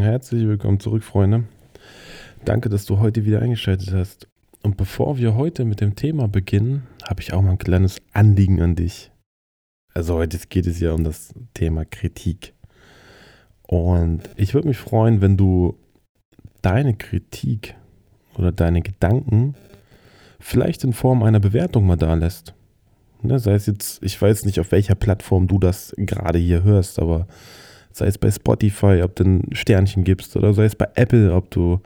Herzlich willkommen zurück, Freunde. Danke, dass du heute wieder eingeschaltet hast. Und bevor wir heute mit dem Thema beginnen, habe ich auch mal ein kleines Anliegen an dich. Also heute geht es ja um das Thema Kritik. Und ich würde mich freuen, wenn du deine Kritik oder deine Gedanken vielleicht in Form einer Bewertung mal da lässt. Ne, sei es jetzt, ich weiß nicht, auf welcher Plattform du das gerade hier hörst, aber sei es bei Spotify, ob du ein Sternchen gibst oder sei es bei Apple, ob du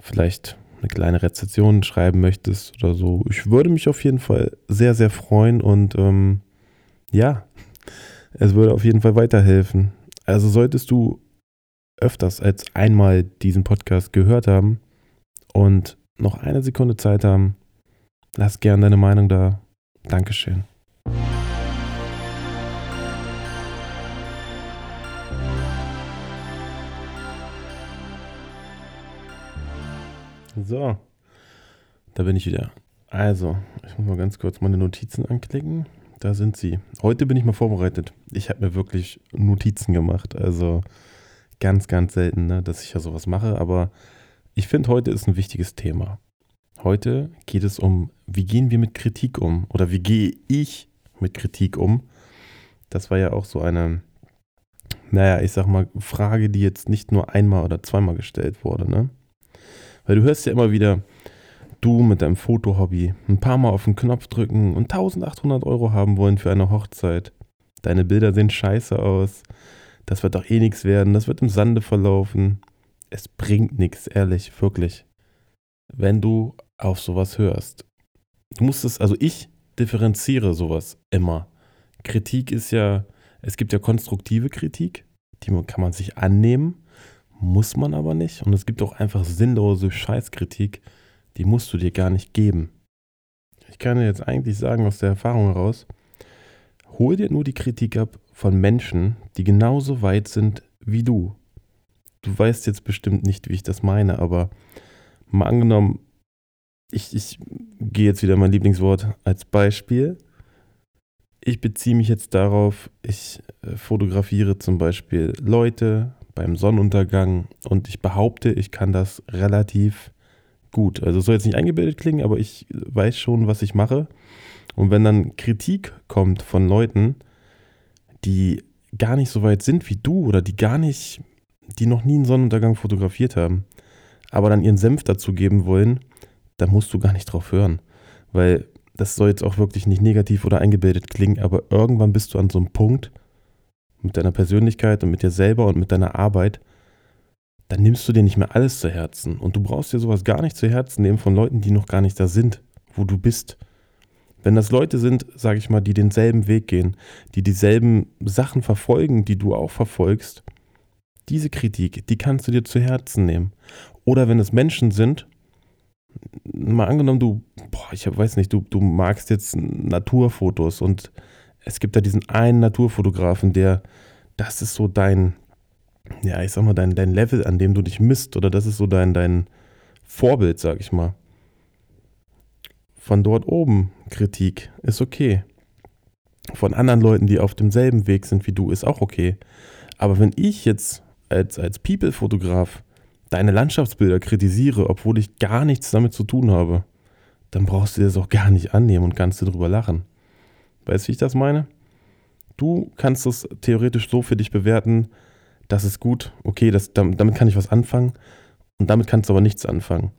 vielleicht eine kleine Rezension schreiben möchtest oder so. Ich würde mich auf jeden Fall sehr, sehr freuen und ähm, ja, es würde auf jeden Fall weiterhelfen. Also solltest du öfters als einmal diesen Podcast gehört haben und noch eine Sekunde Zeit haben, lass gern deine Meinung da. Dankeschön. So, da bin ich wieder. Also, ich muss mal ganz kurz meine Notizen anklicken. Da sind sie. Heute bin ich mal vorbereitet. Ich habe mir wirklich Notizen gemacht. Also ganz, ganz selten, ne, dass ich ja sowas mache. Aber ich finde, heute ist ein wichtiges Thema. Heute geht es um, wie gehen wir mit Kritik um? Oder wie gehe ich mit Kritik um? Das war ja auch so eine, naja, ich sag mal, Frage, die jetzt nicht nur einmal oder zweimal gestellt wurde, ne? Weil du hörst ja immer wieder, du mit deinem Fotohobby ein paar Mal auf den Knopf drücken und 1800 Euro haben wollen für eine Hochzeit. Deine Bilder sehen scheiße aus. Das wird doch eh nichts werden. Das wird im Sande verlaufen. Es bringt nichts, ehrlich, wirklich. Wenn du auf sowas hörst. Du musst es, also ich differenziere sowas immer. Kritik ist ja, es gibt ja konstruktive Kritik, die kann man sich annehmen muss man aber nicht. Und es gibt auch einfach sinnlose Scheißkritik, die musst du dir gar nicht geben. Ich kann dir jetzt eigentlich sagen aus der Erfahrung heraus, hol dir nur die Kritik ab von Menschen, die genauso weit sind wie du. Du weißt jetzt bestimmt nicht, wie ich das meine, aber mal angenommen, ich, ich gehe jetzt wieder mein Lieblingswort als Beispiel. Ich beziehe mich jetzt darauf, ich äh, fotografiere zum Beispiel Leute, beim Sonnenuntergang und ich behaupte, ich kann das relativ gut. Also es soll jetzt nicht eingebildet klingen, aber ich weiß schon, was ich mache. Und wenn dann Kritik kommt von Leuten, die gar nicht so weit sind wie du oder die gar nicht, die noch nie einen Sonnenuntergang fotografiert haben, aber dann ihren Senf dazu geben wollen, da musst du gar nicht drauf hören. Weil das soll jetzt auch wirklich nicht negativ oder eingebildet klingen, aber irgendwann bist du an so einem Punkt, mit deiner Persönlichkeit und mit dir selber und mit deiner Arbeit, dann nimmst du dir nicht mehr alles zu Herzen. Und du brauchst dir sowas gar nicht zu Herzen nehmen von Leuten, die noch gar nicht da sind, wo du bist. Wenn das Leute sind, sage ich mal, die denselben Weg gehen, die dieselben Sachen verfolgen, die du auch verfolgst, diese Kritik, die kannst du dir zu Herzen nehmen. Oder wenn es Menschen sind, mal angenommen, du, boah, ich weiß nicht, du, du magst jetzt Naturfotos und es gibt da diesen einen Naturfotografen, der, das ist so dein, ja, ich sag mal, dein, dein Level, an dem du dich misst, oder das ist so dein, dein Vorbild, sag ich mal. Von dort oben Kritik ist okay. Von anderen Leuten, die auf demselben Weg sind wie du, ist auch okay. Aber wenn ich jetzt als, als People-Fotograf deine Landschaftsbilder kritisiere, obwohl ich gar nichts damit zu tun habe, dann brauchst du das auch gar nicht annehmen und kannst du drüber lachen. Weißt du, wie ich das meine? Du kannst es theoretisch so für dich bewerten, das ist gut, okay, das, damit kann ich was anfangen und damit kannst du aber nichts anfangen.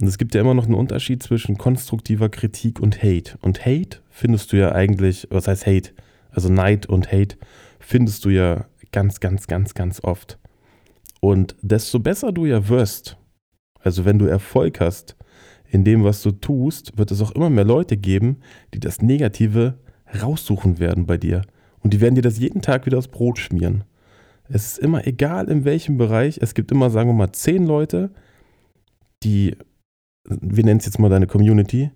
Und es gibt ja immer noch einen Unterschied zwischen konstruktiver Kritik und Hate. Und Hate findest du ja eigentlich, was heißt Hate? Also Neid und Hate findest du ja ganz, ganz, ganz, ganz oft. Und desto besser du ja wirst, also wenn du Erfolg hast in dem, was du tust, wird es auch immer mehr Leute geben, die das Negative raussuchen werden bei dir. Und die werden dir das jeden Tag wieder aufs Brot schmieren. Es ist immer egal, in welchem Bereich. Es gibt immer, sagen wir mal, zehn Leute, die, wir nennen es jetzt mal deine Community,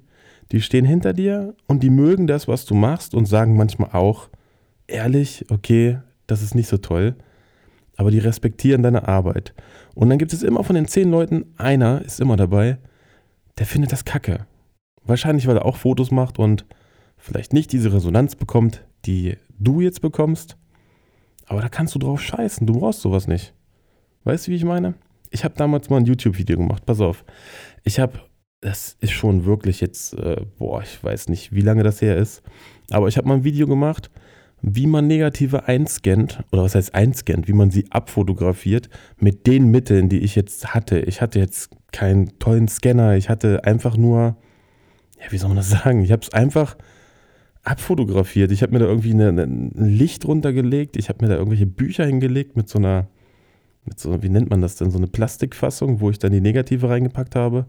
die stehen hinter dir und die mögen das, was du machst und sagen manchmal auch, ehrlich, okay, das ist nicht so toll, aber die respektieren deine Arbeit. Und dann gibt es immer von den zehn Leuten, einer ist immer dabei, der findet das kacke. Wahrscheinlich, weil er auch Fotos macht und vielleicht nicht diese Resonanz bekommt, die du jetzt bekommst. Aber da kannst du drauf scheißen. Du brauchst sowas nicht. Weißt du, wie ich meine? Ich habe damals mal ein YouTube-Video gemacht. Pass auf. Ich habe, das ist schon wirklich jetzt, äh, boah, ich weiß nicht, wie lange das her ist. Aber ich habe mal ein Video gemacht, wie man Negative einscannt, oder was heißt einscannt, wie man sie abfotografiert mit den Mitteln, die ich jetzt hatte. Ich hatte jetzt keinen tollen Scanner, ich hatte einfach nur, ja, wie soll man das sagen? Ich habe es einfach abfotografiert. Ich habe mir da irgendwie eine, eine, ein Licht runtergelegt, ich habe mir da irgendwelche Bücher hingelegt mit so einer, mit so, wie nennt man das denn, so eine Plastikfassung, wo ich dann die Negative reingepackt habe.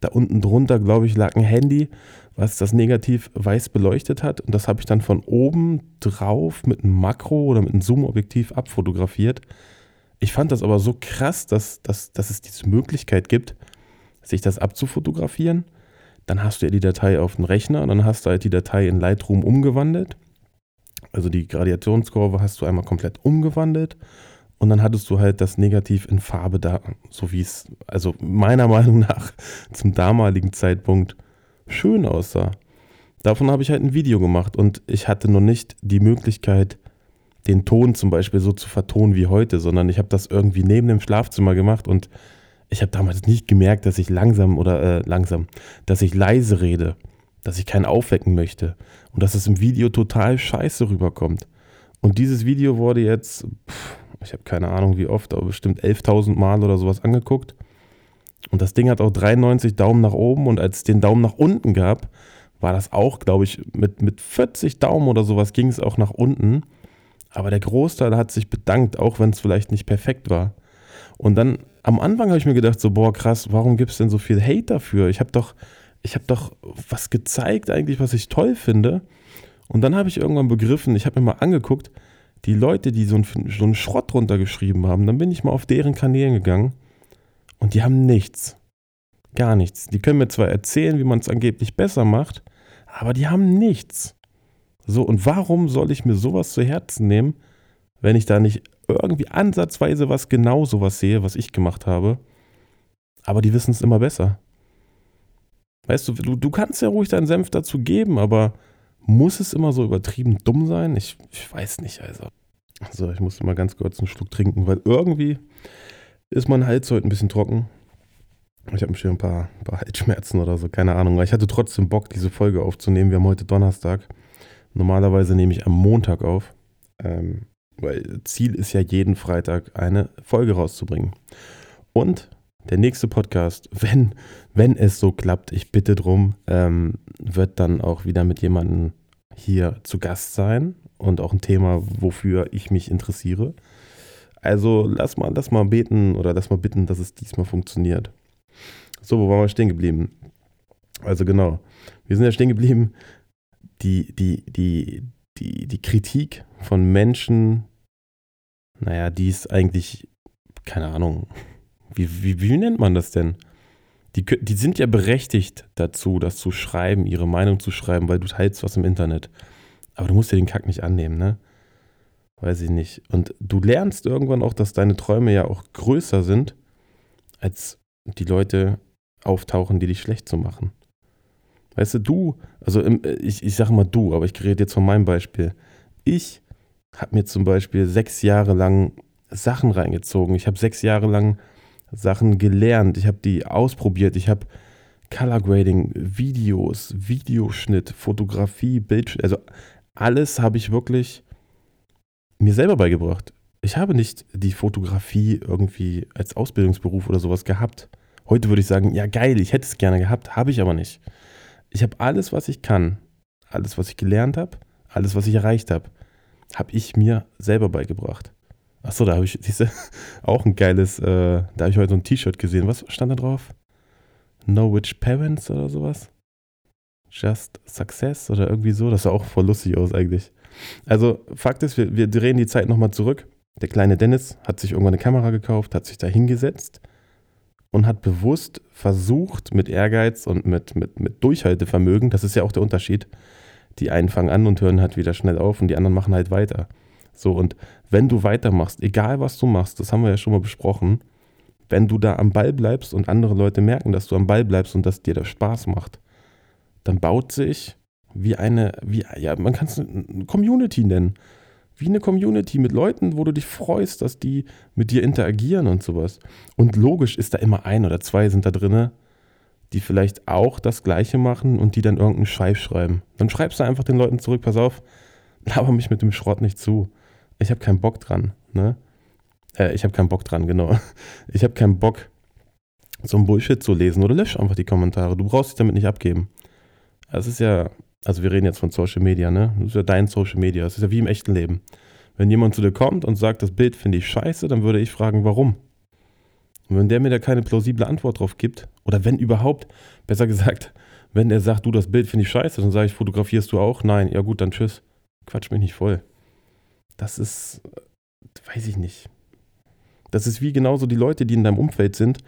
Da unten drunter, glaube ich, lag ein Handy was das Negativ weiß beleuchtet hat. Und das habe ich dann von oben drauf mit einem Makro oder mit einem Zoom-Objektiv abfotografiert. Ich fand das aber so krass, dass, dass, dass es diese Möglichkeit gibt, sich das abzufotografieren. Dann hast du ja die Datei auf den Rechner und dann hast du halt die Datei in Lightroom umgewandelt. Also die Gradationskurve hast du einmal komplett umgewandelt und dann hattest du halt das Negativ in Farbe da, so wie es, also meiner Meinung nach zum damaligen Zeitpunkt schön aussah. Davon habe ich halt ein Video gemacht und ich hatte noch nicht die Möglichkeit, den Ton zum Beispiel so zu vertonen wie heute, sondern ich habe das irgendwie neben dem Schlafzimmer gemacht und ich habe damals nicht gemerkt, dass ich langsam oder äh, langsam, dass ich leise rede, dass ich keinen aufwecken möchte und dass es im Video total scheiße rüberkommt. Und dieses Video wurde jetzt, pff, ich habe keine Ahnung wie oft, aber bestimmt 11.000 Mal oder sowas angeguckt. Und das Ding hat auch 93 Daumen nach oben und als es den Daumen nach unten gab, war das auch, glaube ich, mit, mit 40 Daumen oder sowas ging es auch nach unten. Aber der Großteil hat sich bedankt, auch wenn es vielleicht nicht perfekt war. Und dann am Anfang habe ich mir gedacht, so, boah, krass, warum gibt es denn so viel Hate dafür? Ich habe doch, ich habe doch was gezeigt, eigentlich, was ich toll finde. Und dann habe ich irgendwann begriffen, ich habe mir mal angeguckt, die Leute, die so, ein, so einen Schrott runtergeschrieben haben, dann bin ich mal auf deren Kanälen gegangen und die haben nichts. Gar nichts. Die können mir zwar erzählen, wie man es angeblich besser macht, aber die haben nichts. So, und warum soll ich mir sowas zu Herzen nehmen, wenn ich da nicht irgendwie ansatzweise was genau sowas sehe, was ich gemacht habe? Aber die wissen es immer besser. Weißt du, du, du kannst ja ruhig deinen Senf dazu geben, aber muss es immer so übertrieben dumm sein? Ich, ich weiß nicht, also. So, ich muss mal ganz kurz einen Schluck trinken, weil irgendwie ist mein Hals heute ein bisschen trocken. Ich habe schon ein paar, paar Halsschmerzen oder so, keine Ahnung. Ich hatte trotzdem Bock, diese Folge aufzunehmen. Wir haben heute Donnerstag. Normalerweise nehme ich am Montag auf. Ähm, weil Ziel ist ja jeden Freitag eine Folge rauszubringen. Und der nächste Podcast, wenn, wenn es so klappt, ich bitte drum, ähm, wird dann auch wieder mit jemandem hier zu Gast sein und auch ein Thema, wofür ich mich interessiere. Also lass mal, lass mal beten oder lass mal bitten, dass es diesmal funktioniert. So, wo waren wir stehen geblieben? Also genau, wir sind ja stehen geblieben, die, die, die, die, die Kritik von Menschen, naja, die ist eigentlich, keine Ahnung, wie, wie, wie nennt man das denn? Die, die sind ja berechtigt dazu, das zu schreiben, ihre Meinung zu schreiben, weil du teilst was im Internet. Aber du musst dir den Kack nicht annehmen, ne? weiß ich nicht. Und du lernst irgendwann auch, dass deine Träume ja auch größer sind, als die Leute auftauchen, die dich schlecht zu machen. Weißt du, du, also ich, ich sage mal du, aber ich rede jetzt von meinem Beispiel. Ich habe mir zum Beispiel sechs Jahre lang Sachen reingezogen. Ich habe sechs Jahre lang Sachen gelernt. Ich habe die ausprobiert. Ich habe Color Grading, Videos, Videoschnitt, Fotografie, Bildschirm, also alles habe ich wirklich mir selber beigebracht. Ich habe nicht die Fotografie irgendwie als Ausbildungsberuf oder sowas gehabt. Heute würde ich sagen, ja geil, ich hätte es gerne gehabt, habe ich aber nicht. Ich habe alles, was ich kann, alles, was ich gelernt habe, alles, was ich erreicht habe, habe ich mir selber beigebracht. Achso, da habe ich diese, auch ein geiles, äh, da habe ich heute so ein T-Shirt gesehen. Was stand da drauf? No Witch Parents oder sowas? Just Success oder irgendwie so. Das sah auch voll lustig aus eigentlich. Also Fakt ist, wir, wir drehen die Zeit nochmal zurück. Der kleine Dennis hat sich irgendwann eine Kamera gekauft, hat sich da hingesetzt und hat bewusst versucht, mit Ehrgeiz und mit, mit, mit Durchhaltevermögen, das ist ja auch der Unterschied, die einen fangen an und hören halt wieder schnell auf und die anderen machen halt weiter. So, und wenn du weitermachst, egal was du machst, das haben wir ja schon mal besprochen, wenn du da am Ball bleibst und andere Leute merken, dass du am Ball bleibst und dass dir das Spaß macht, dann baut sich wie eine, wie, ja, man kann es eine Community nennen. Wie eine Community mit Leuten, wo du dich freust, dass die mit dir interagieren und sowas. Und logisch ist da immer ein oder zwei sind da drinne, die vielleicht auch das Gleiche machen und die dann irgendeinen Scheiß schreiben. Dann schreibst du einfach den Leuten zurück, pass auf, laber mich mit dem Schrott nicht zu. Ich habe keinen Bock dran. Ne? Äh, ich habe keinen Bock dran, genau. Ich habe keinen Bock, so ein Bullshit zu lesen oder lösch einfach die Kommentare. Du brauchst dich damit nicht abgeben. Es ist ja, also wir reden jetzt von Social Media, ne? Das ist ja dein Social Media. Es ist ja wie im echten Leben. Wenn jemand zu dir kommt und sagt, das Bild finde ich scheiße, dann würde ich fragen, warum? Und wenn der mir da keine plausible Antwort drauf gibt, oder wenn überhaupt, besser gesagt, wenn er sagt, du, das Bild finde ich scheiße, dann sage ich, fotografierst du auch? Nein, ja gut, dann tschüss. Quatsch mich nicht voll. Das ist, weiß ich nicht. Das ist wie genauso die Leute, die in deinem Umfeld sind,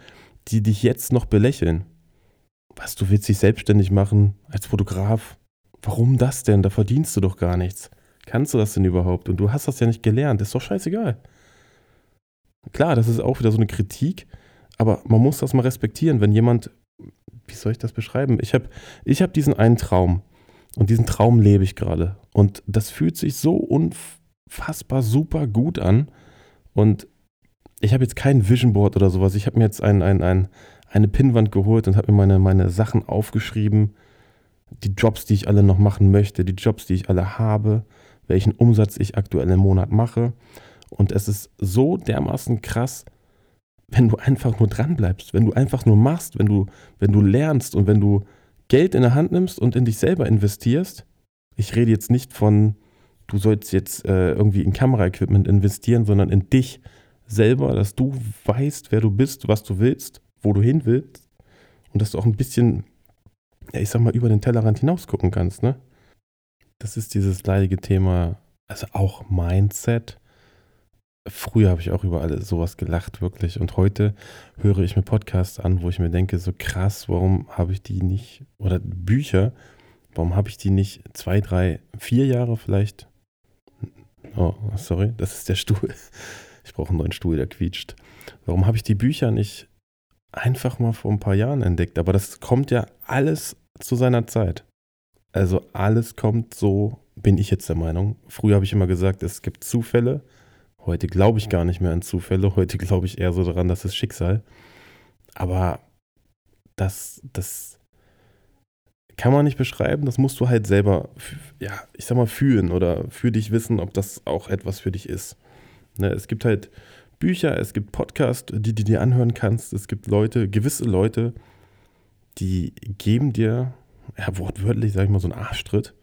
die dich jetzt noch belächeln. Was, du willst dich selbstständig machen als Fotograf? Warum das denn? Da verdienst du doch gar nichts. Kannst du das denn überhaupt? Und du hast das ja nicht gelernt. Ist doch scheißegal. Klar, das ist auch wieder so eine Kritik, aber man muss das mal respektieren, wenn jemand, wie soll ich das beschreiben? Ich habe ich hab diesen einen Traum und diesen Traum lebe ich gerade. Und das fühlt sich so unfassbar super gut an. Und ich habe jetzt kein Vision Board oder sowas. Ich habe mir jetzt ein, ein, ein, eine Pinnwand geholt und habe mir meine, meine Sachen aufgeschrieben. Die Jobs, die ich alle noch machen möchte, die Jobs, die ich alle habe, welchen Umsatz ich aktuell im Monat mache. Und es ist so dermaßen krass, wenn du einfach nur dran bleibst, wenn du einfach nur machst, wenn du, wenn du lernst und wenn du Geld in der Hand nimmst und in dich selber investierst. Ich rede jetzt nicht von, du sollst jetzt äh, irgendwie in Kameraequipment investieren, sondern in dich selber, dass du weißt, wer du bist, was du willst, wo du hin willst und dass du auch ein bisschen, ja, ich sag mal, über den Tellerrand hinaus gucken kannst, ne? Das ist dieses leidige Thema, also auch Mindset. Früher habe ich auch über alles sowas gelacht, wirklich. Und heute höre ich mir Podcasts an, wo ich mir denke, so krass, warum habe ich die nicht, oder Bücher, warum habe ich die nicht zwei, drei, vier Jahre vielleicht? Oh, sorry, das ist der Stuhl. Ich brauche einen neuen Stuhl, der quietscht. Warum habe ich die Bücher nicht einfach mal vor ein paar Jahren entdeckt? Aber das kommt ja alles zu seiner Zeit. Also alles kommt so, bin ich jetzt der Meinung. Früher habe ich immer gesagt, es gibt Zufälle. Heute glaube ich gar nicht mehr an Zufälle. Heute glaube ich eher so daran, das ist Schicksal. Aber das, das kann man nicht beschreiben. Das musst du halt selber, ja, ich sag mal, fühlen oder für dich wissen, ob das auch etwas für dich ist. Ne, es gibt halt Bücher, es gibt Podcasts, die du dir anhören kannst. Es gibt Leute, gewisse Leute, die geben dir, ja, wortwörtlich, sag ich mal, so einen Arschtritt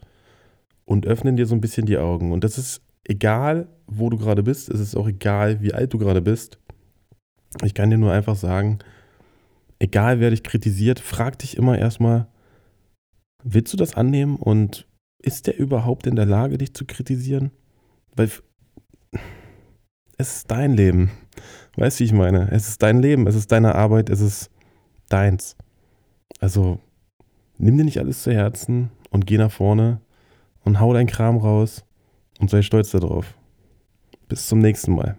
und öffnen dir so ein bisschen die Augen. Und das ist egal, wo du gerade bist. Es ist auch egal, wie alt du gerade bist. Ich kann dir nur einfach sagen, egal wer dich kritisiert, frag dich immer erstmal, willst du das annehmen und ist der überhaupt in der Lage, dich zu kritisieren? Weil es ist dein Leben. Weißt du, wie ich meine? Es ist dein Leben, es ist deine Arbeit, es ist deins. Also nimm dir nicht alles zu Herzen und geh nach vorne und hau dein Kram raus und sei stolz darauf. Bis zum nächsten Mal.